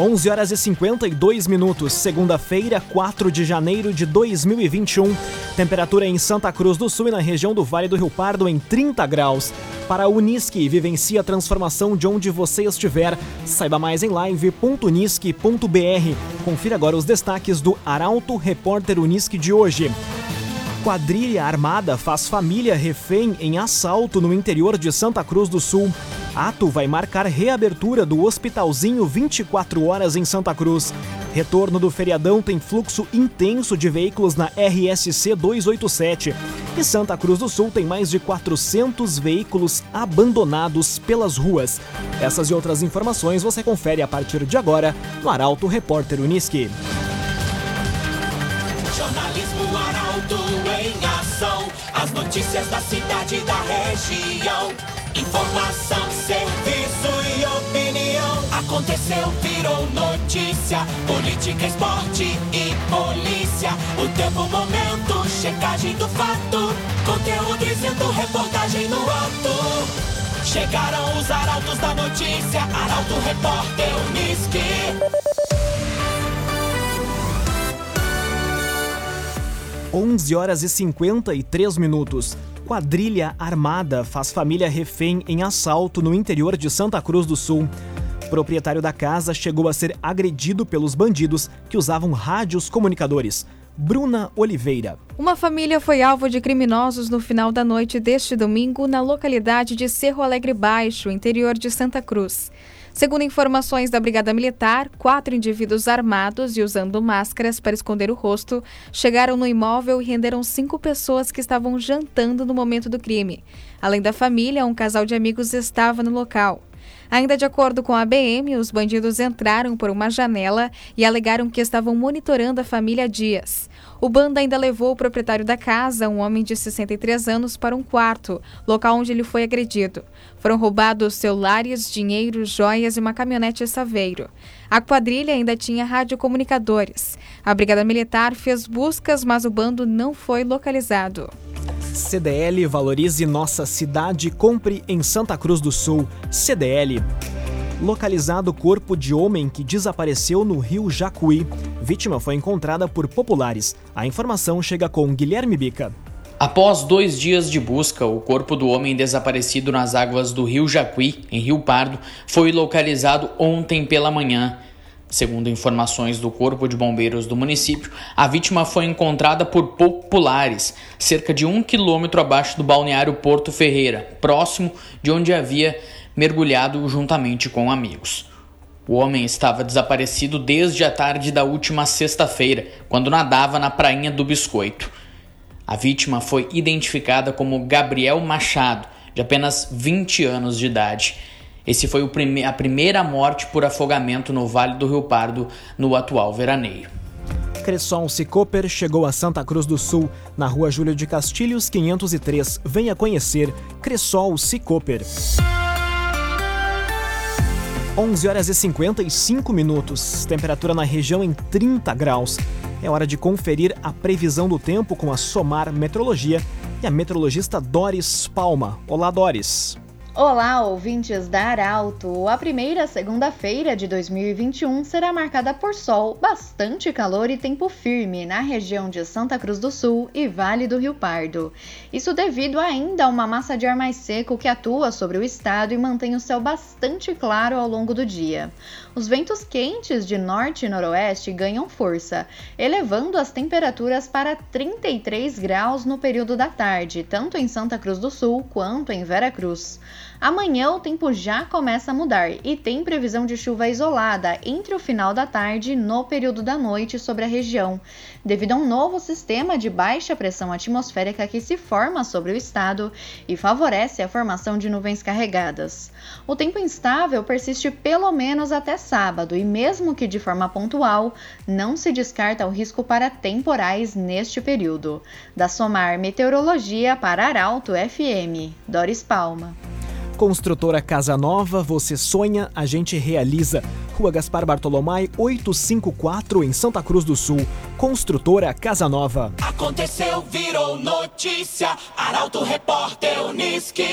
11 horas e 52 minutos, segunda-feira, 4 de janeiro de 2021. Temperatura em Santa Cruz do Sul e na região do Vale do Rio Pardo em 30 graus. Para a Unisque, vivencie a transformação de onde você estiver. Saiba mais em live.unisque.br. Confira agora os destaques do Arauto Repórter Unisque de hoje. Quadrilha armada faz família refém em assalto no interior de Santa Cruz do Sul. Ato vai marcar reabertura do Hospitalzinho 24 horas em Santa Cruz. Retorno do feriadão tem fluxo intenso de veículos na RSC 287. E Santa Cruz do Sul tem mais de 400 veículos abandonados pelas ruas. Essas e outras informações você confere a partir de agora no Arauto Repórter Uniski. Jornalismo Arauto em ação. As notícias da cidade e da região. Informação, serviço e opinião. Aconteceu, virou notícia. Política, esporte e polícia. O tempo, momento, checagem do fato. Conteúdo dizendo, reportagem no ato. Chegaram os arautos da notícia. Arauto, repórter, Uniski. 11 horas e 53 minutos. Quadrilha armada faz família refém em assalto no interior de Santa Cruz do Sul. proprietário da casa chegou a ser agredido pelos bandidos que usavam rádios comunicadores. Bruna Oliveira. Uma família foi alvo de criminosos no final da noite deste domingo na localidade de Cerro Alegre Baixo, interior de Santa Cruz. Segundo informações da Brigada Militar, quatro indivíduos armados e usando máscaras para esconder o rosto chegaram no imóvel e renderam cinco pessoas que estavam jantando no momento do crime. Além da família, um casal de amigos estava no local. Ainda de acordo com a BM, os bandidos entraram por uma janela e alegaram que estavam monitorando a família dias. O bando ainda levou o proprietário da casa, um homem de 63 anos, para um quarto, local onde ele foi agredido. Foram roubados celulares, dinheiro, joias e uma caminhonete Saveiro. A quadrilha ainda tinha radiocomunicadores. A Brigada Militar fez buscas, mas o bando não foi localizado. CDL valorize nossa cidade, compre em Santa Cruz do Sul. CDL. Localizado corpo de homem que desapareceu no rio Jacuí. Vítima foi encontrada por populares. A informação chega com Guilherme Bica. Após dois dias de busca, o corpo do homem desaparecido nas águas do rio Jacuí, em Rio Pardo, foi localizado ontem pela manhã. Segundo informações do Corpo de Bombeiros do município, a vítima foi encontrada por populares, cerca de um quilômetro abaixo do balneário Porto Ferreira, próximo de onde havia mergulhado juntamente com amigos. O homem estava desaparecido desde a tarde da última sexta-feira, quando nadava na prainha do Biscoito. A vítima foi identificada como Gabriel Machado, de apenas 20 anos de idade. Esse foi prime a primeira morte por afogamento no Vale do Rio Pardo no atual veraneio. Cresson Cicoper chegou a Santa Cruz do Sul, na rua Júlio de Castilhos 503. Venha conhecer Cressol Cicoper. 11 horas e 55 minutos. Temperatura na região em 30 graus. É hora de conferir a previsão do tempo com a Somar Metrologia e a meteorologista Doris Palma. Olá, Doris. Olá, ouvintes da Arauto! A primeira segunda-feira de 2021 será marcada por sol, bastante calor e tempo firme na região de Santa Cruz do Sul e Vale do Rio Pardo. Isso devido ainda a uma massa de ar mais seco que atua sobre o estado e mantém o céu bastante claro ao longo do dia. Os ventos quentes de norte e noroeste ganham força, elevando as temperaturas para 33 graus no período da tarde, tanto em Santa Cruz do Sul quanto em Vera Cruz. Amanhã o tempo já começa a mudar e tem previsão de chuva isolada entre o final da tarde e no período da noite sobre a região, devido a um novo sistema de baixa pressão atmosférica que se forma sobre o estado e favorece a formação de nuvens carregadas. O tempo instável persiste pelo menos até sábado e, mesmo que de forma pontual, não se descarta o risco para temporais neste período. Da Somar Meteorologia para Arauto FM, Doris Palma. Construtora Casa Nova, você sonha, a gente realiza. Rua Gaspar Bartolomai, 854, em Santa Cruz do Sul. Construtora Casa Nova. Aconteceu, virou notícia. Arauto Repórter Uniski.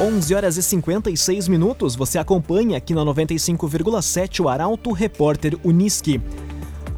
11 horas e 56 minutos, você acompanha aqui na 95,7 o Arauto Repórter Uniski.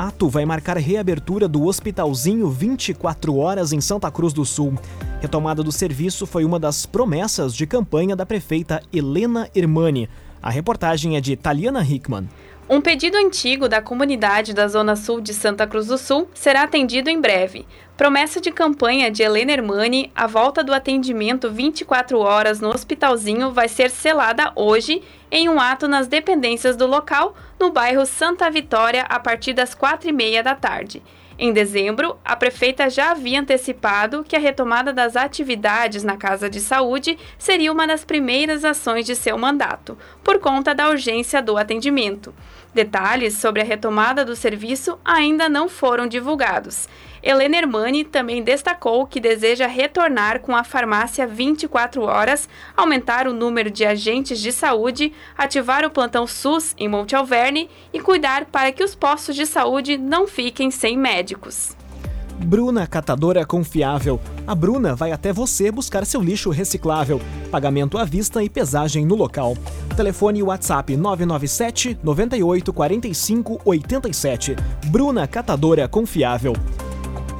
Ato vai marcar reabertura do Hospitalzinho 24 horas em Santa Cruz do Sul. Retomada do serviço foi uma das promessas de campanha da prefeita Helena Hermani. A reportagem é de Taliana Hickman. Um pedido antigo da comunidade da Zona Sul de Santa Cruz do Sul será atendido em breve. Promessa de campanha de Helena Hermani, a volta do atendimento 24 horas no hospitalzinho vai ser selada hoje em um ato nas dependências do local, no bairro Santa Vitória, a partir das quatro e meia da tarde. Em dezembro, a prefeita já havia antecipado que a retomada das atividades na Casa de Saúde seria uma das primeiras ações de seu mandato, por conta da urgência do atendimento. Detalhes sobre a retomada do serviço ainda não foram divulgados. Helena Hermani também destacou que deseja retornar com a farmácia 24 horas, aumentar o número de agentes de saúde, ativar o plantão SUS em Monte Alverne e cuidar para que os postos de saúde não fiquem sem médicos. Bruna Catadora Confiável. A Bruna vai até você buscar seu lixo reciclável. Pagamento à vista e pesagem no local. Telefone WhatsApp 997 98 45 87. Bruna Catadora Confiável.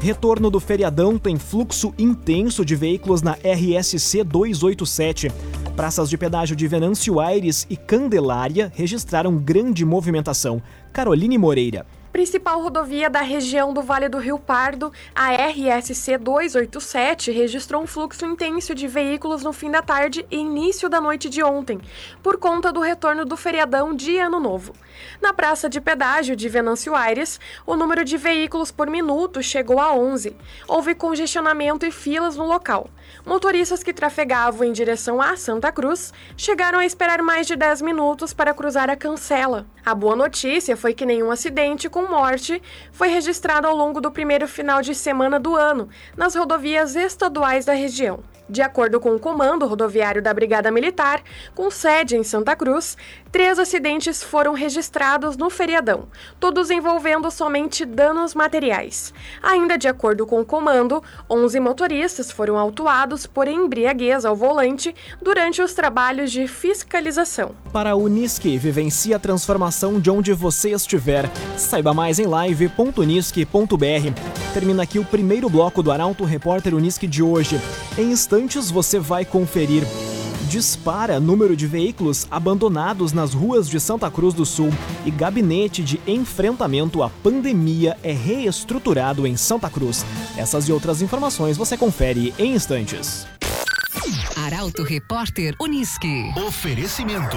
Retorno do feriadão tem fluxo intenso de veículos na RSC 287. Praças de pedágio de Venâncio Aires e Candelária registraram grande movimentação. Caroline Moreira. Principal rodovia da região do Vale do Rio Pardo, a RSC 287 registrou um fluxo intenso de veículos no fim da tarde e início da noite de ontem, por conta do retorno do feriadão de Ano Novo. Na praça de pedágio de Venâncio Aires, o número de veículos por minuto chegou a 11. Houve congestionamento e filas no local. Motoristas que trafegavam em direção a Santa Cruz chegaram a esperar mais de 10 minutos para cruzar a cancela. A boa notícia foi que nenhum acidente com morte foi registrado ao longo do primeiro final de semana do ano nas rodovias estaduais da região. De acordo com o Comando Rodoviário da Brigada Militar, com sede em Santa Cruz, três acidentes foram registrados no feriadão, todos envolvendo somente danos materiais. Ainda de acordo com o comando, 11 motoristas foram autuados por embriaguez ao volante durante os trabalhos de fiscalização. Para a Unisque, vivencie a transformação de onde você estiver. Saiba mais em live.unisque.br. Termina aqui o primeiro bloco do Arauto Repórter Unisque de hoje. Em instantes você vai conferir. Dispara número de veículos abandonados nas ruas de Santa Cruz do Sul e gabinete de enfrentamento à pandemia é reestruturado em Santa Cruz. Essas e outras informações você confere em instantes. Arauto Repórter Unisque. Oferecimento.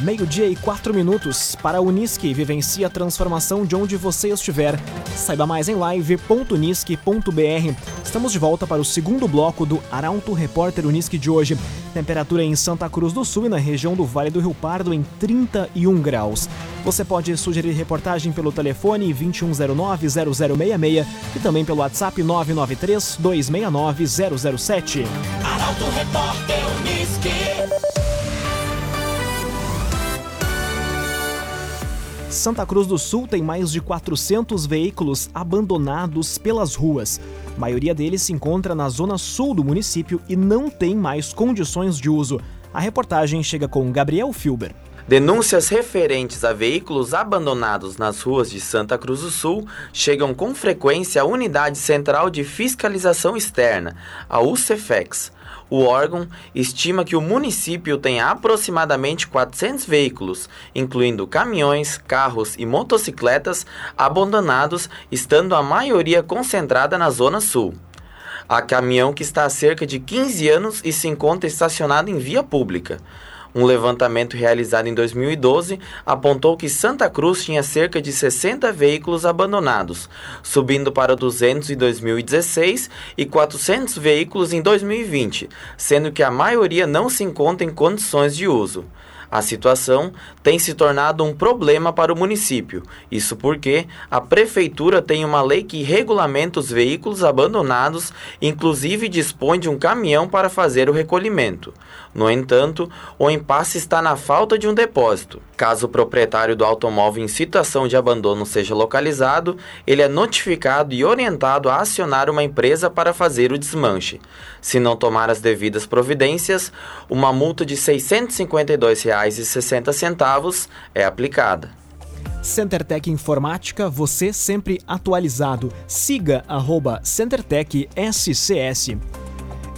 Meio-dia e quatro minutos para a Unisque. Vivencie a transformação de onde você estiver. Saiba mais em live.unisque.br. Estamos de volta para o segundo bloco do Arauto Repórter Unisque de hoje. Temperatura em Santa Cruz do Sul e na região do Vale do Rio Pardo em 31 graus. Você pode sugerir reportagem pelo telefone 2109-0066 e também pelo WhatsApp 993-269-007. Arauto Repórter Unisque. Santa Cruz do Sul tem mais de 400 veículos abandonados pelas ruas. A maioria deles se encontra na zona sul do município e não tem mais condições de uso. A reportagem chega com Gabriel Filber. Denúncias referentes a veículos abandonados nas ruas de Santa Cruz do Sul chegam com frequência à Unidade Central de Fiscalização Externa, a UCFEX. O órgão estima que o município tem aproximadamente 400 veículos, incluindo caminhões, carros e motocicletas abandonados, estando a maioria concentrada na Zona Sul. Há caminhão que está há cerca de 15 anos e se encontra estacionado em via pública. Um levantamento realizado em 2012 apontou que Santa Cruz tinha cerca de 60 veículos abandonados, subindo para 200 em 2016 e 400 veículos em 2020, sendo que a maioria não se encontra em condições de uso. A situação tem se tornado um problema para o município. Isso porque a prefeitura tem uma lei que regulamenta os veículos abandonados, inclusive dispõe de um caminhão para fazer o recolhimento. No entanto, o impasse está na falta de um depósito. Caso o proprietário do automóvel em situação de abandono seja localizado, ele é notificado e orientado a acionar uma empresa para fazer o desmanche. Se não tomar as devidas providências, uma multa de R$ 652,60 é aplicada. CenterTech Informática, você sempre atualizado. Siga arroba CenterTech SCS.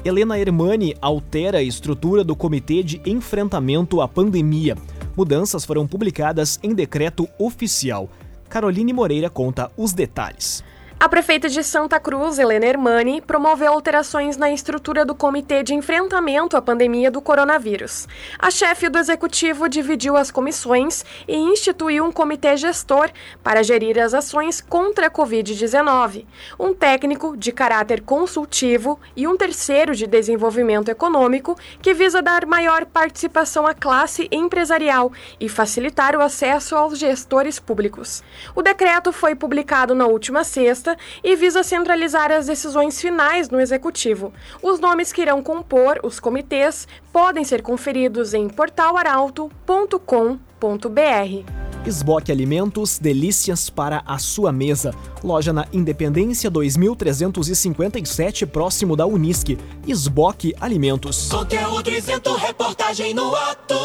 Helena Hermani altera a estrutura do Comitê de Enfrentamento à Pandemia. Mudanças foram publicadas em decreto oficial. Caroline Moreira conta os detalhes. A prefeita de Santa Cruz, Helena Hermani, promoveu alterações na estrutura do Comitê de Enfrentamento à Pandemia do Coronavírus. A chefe do executivo dividiu as comissões e instituiu um comitê gestor para gerir as ações contra a Covid-19, um técnico de caráter consultivo e um terceiro de desenvolvimento econômico que visa dar maior participação à classe empresarial e facilitar o acesso aos gestores públicos. O decreto foi publicado na última sexta e visa centralizar as decisões finais no executivo. Os nomes que irão compor os comitês podem ser conferidos em portalaralto.com.br. Esboque Alimentos, delícias para a sua mesa. Loja na Independência 2357, próximo da Unisque. Esboque Alimentos. Conteúdo isento, reportagem no ato.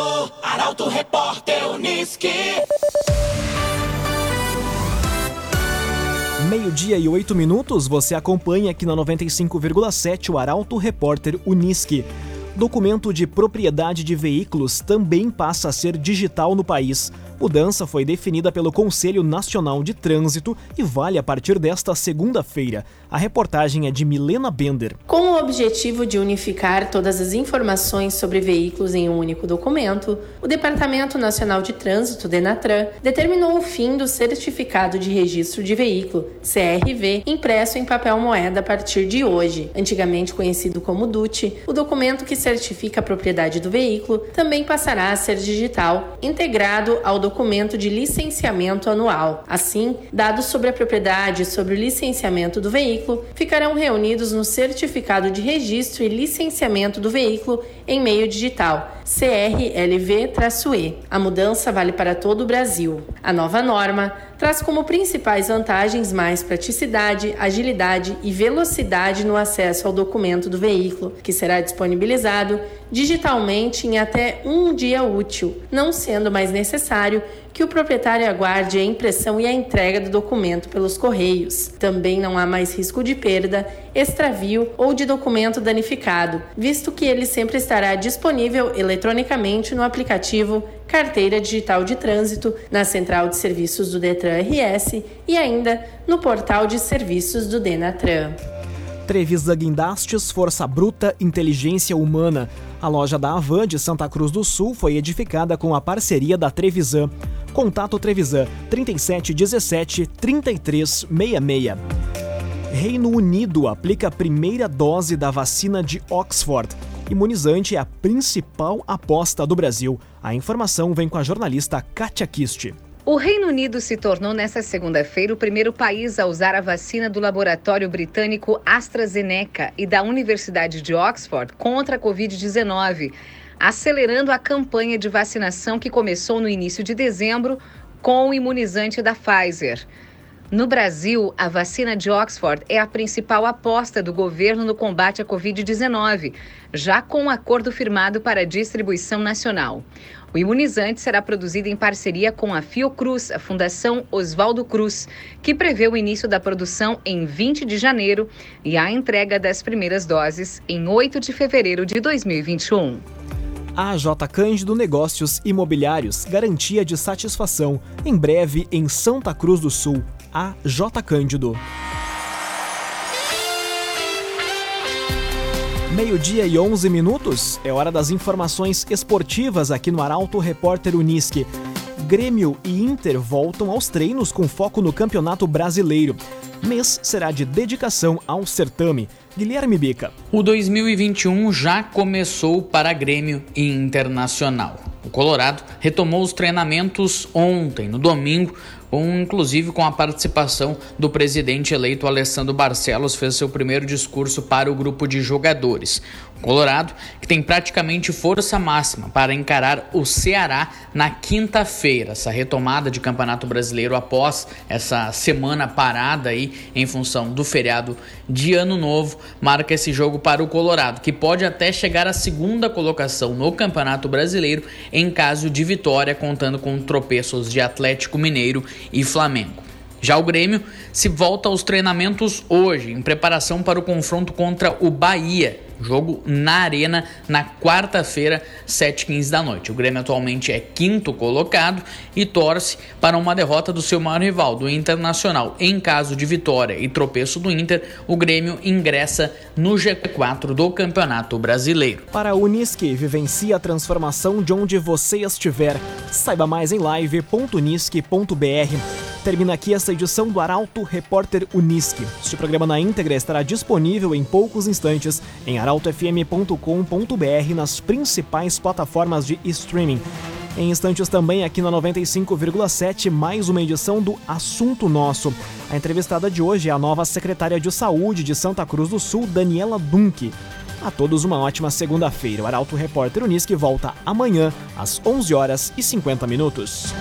Arauto Repórter Unisque. Meio-dia e oito minutos, você acompanha aqui na 95,7 o Arauto Repórter Unisque. Documento de propriedade de veículos também passa a ser digital no país. Mudança foi definida pelo Conselho Nacional de Trânsito e vale a partir desta segunda-feira. A reportagem é de Milena Bender. Com o objetivo de unificar todas as informações sobre veículos em um único documento, o Departamento Nacional de Trânsito, DENATRAN, determinou o fim do Certificado de Registro de Veículo, CRV, impresso em papel moeda a partir de hoje. Antigamente conhecido como DUT, o documento que certifica a propriedade do veículo também passará a ser digital, integrado ao documento de licenciamento anual. Assim, dados sobre a propriedade e sobre o licenciamento do veículo ficarão reunidos no Certificado de Registro e Licenciamento do Veículo em meio digital, CRLV-E. A mudança vale para todo o Brasil. A nova norma traz como principais vantagens mais praticidade, agilidade e velocidade no acesso ao documento do veículo, que será disponibilizado digitalmente em até um dia útil, não sendo mais necessário que o proprietário aguarde a impressão e a entrega do documento pelos correios. Também não há mais risco de perda, extravio ou de documento danificado, visto que ele sempre estará disponível eletronicamente no aplicativo Carteira Digital de Trânsito, na Central de Serviços do Detran RS e ainda no portal de serviços do Denatran. Trevisa Guindastes, Força Bruta, Inteligência Humana. A loja da Avan de Santa Cruz do Sul foi edificada com a parceria da Trevisan. Contato Trevisan 3717 3366. Reino Unido aplica a primeira dose da vacina de Oxford. Imunizante é a principal aposta do Brasil. A informação vem com a jornalista Katia Kist. O Reino Unido se tornou nesta segunda-feira o primeiro país a usar a vacina do laboratório britânico AstraZeneca e da Universidade de Oxford contra a Covid-19, acelerando a campanha de vacinação que começou no início de dezembro com o imunizante da Pfizer. No Brasil, a vacina de Oxford é a principal aposta do governo no combate à Covid-19, já com um acordo firmado para distribuição nacional. O imunizante será produzido em parceria com a Fiocruz, a Fundação Oswaldo Cruz, que prevê o início da produção em 20 de janeiro e a entrega das primeiras doses em 8 de fevereiro de 2021. A J Cândido Negócios Imobiliários, garantia de satisfação. Em breve em Santa Cruz do Sul. A J Cândido. Meio-dia e 11 minutos, é hora das informações esportivas aqui no Arauto Repórter Unisque. Grêmio e Inter voltam aos treinos com foco no Campeonato Brasileiro. Mês será de dedicação ao certame. Guilherme Bica. O 2021 já começou para Grêmio e Internacional. O Colorado retomou os treinamentos ontem, no domingo, com, inclusive com a participação do presidente eleito Alessandro Barcelos, fez seu primeiro discurso para o grupo de jogadores. O Colorado, que tem praticamente força máxima para encarar o Ceará na quinta-feira, essa retomada de Campeonato Brasileiro após essa semana parada aí em função do feriado de Ano Novo, marca esse jogo para o Colorado, que pode até chegar à segunda colocação no Campeonato Brasileiro em caso de vitória, contando com tropeços de Atlético Mineiro e Flamengo. Já o Grêmio se volta aos treinamentos hoje, em preparação para o confronto contra o Bahia Jogo na Arena na quarta-feira, 7h15 da noite. O Grêmio atualmente é quinto colocado e torce para uma derrota do seu maior rival, do Internacional. Em caso de vitória e tropeço do Inter, o Grêmio ingressa no G4 do Campeonato Brasileiro. Para a Unisque, vivencie a transformação de onde você estiver. Saiba mais em live.unisque.br. Termina aqui esta edição do Arauto Repórter Unisque. Este programa na íntegra estará disponível em poucos instantes em arautofm.com.br nas principais plataformas de streaming. Em instantes também aqui na 95,7, mais uma edição do Assunto Nosso. A entrevistada de hoje é a nova secretária de Saúde de Santa Cruz do Sul, Daniela Dunk. A todos uma ótima segunda-feira. O Arauto Repórter Unisque volta amanhã às 11 horas e 50 minutos.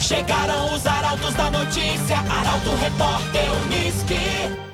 Chegaram os arautos da notícia, Arauto Repórter Unisque.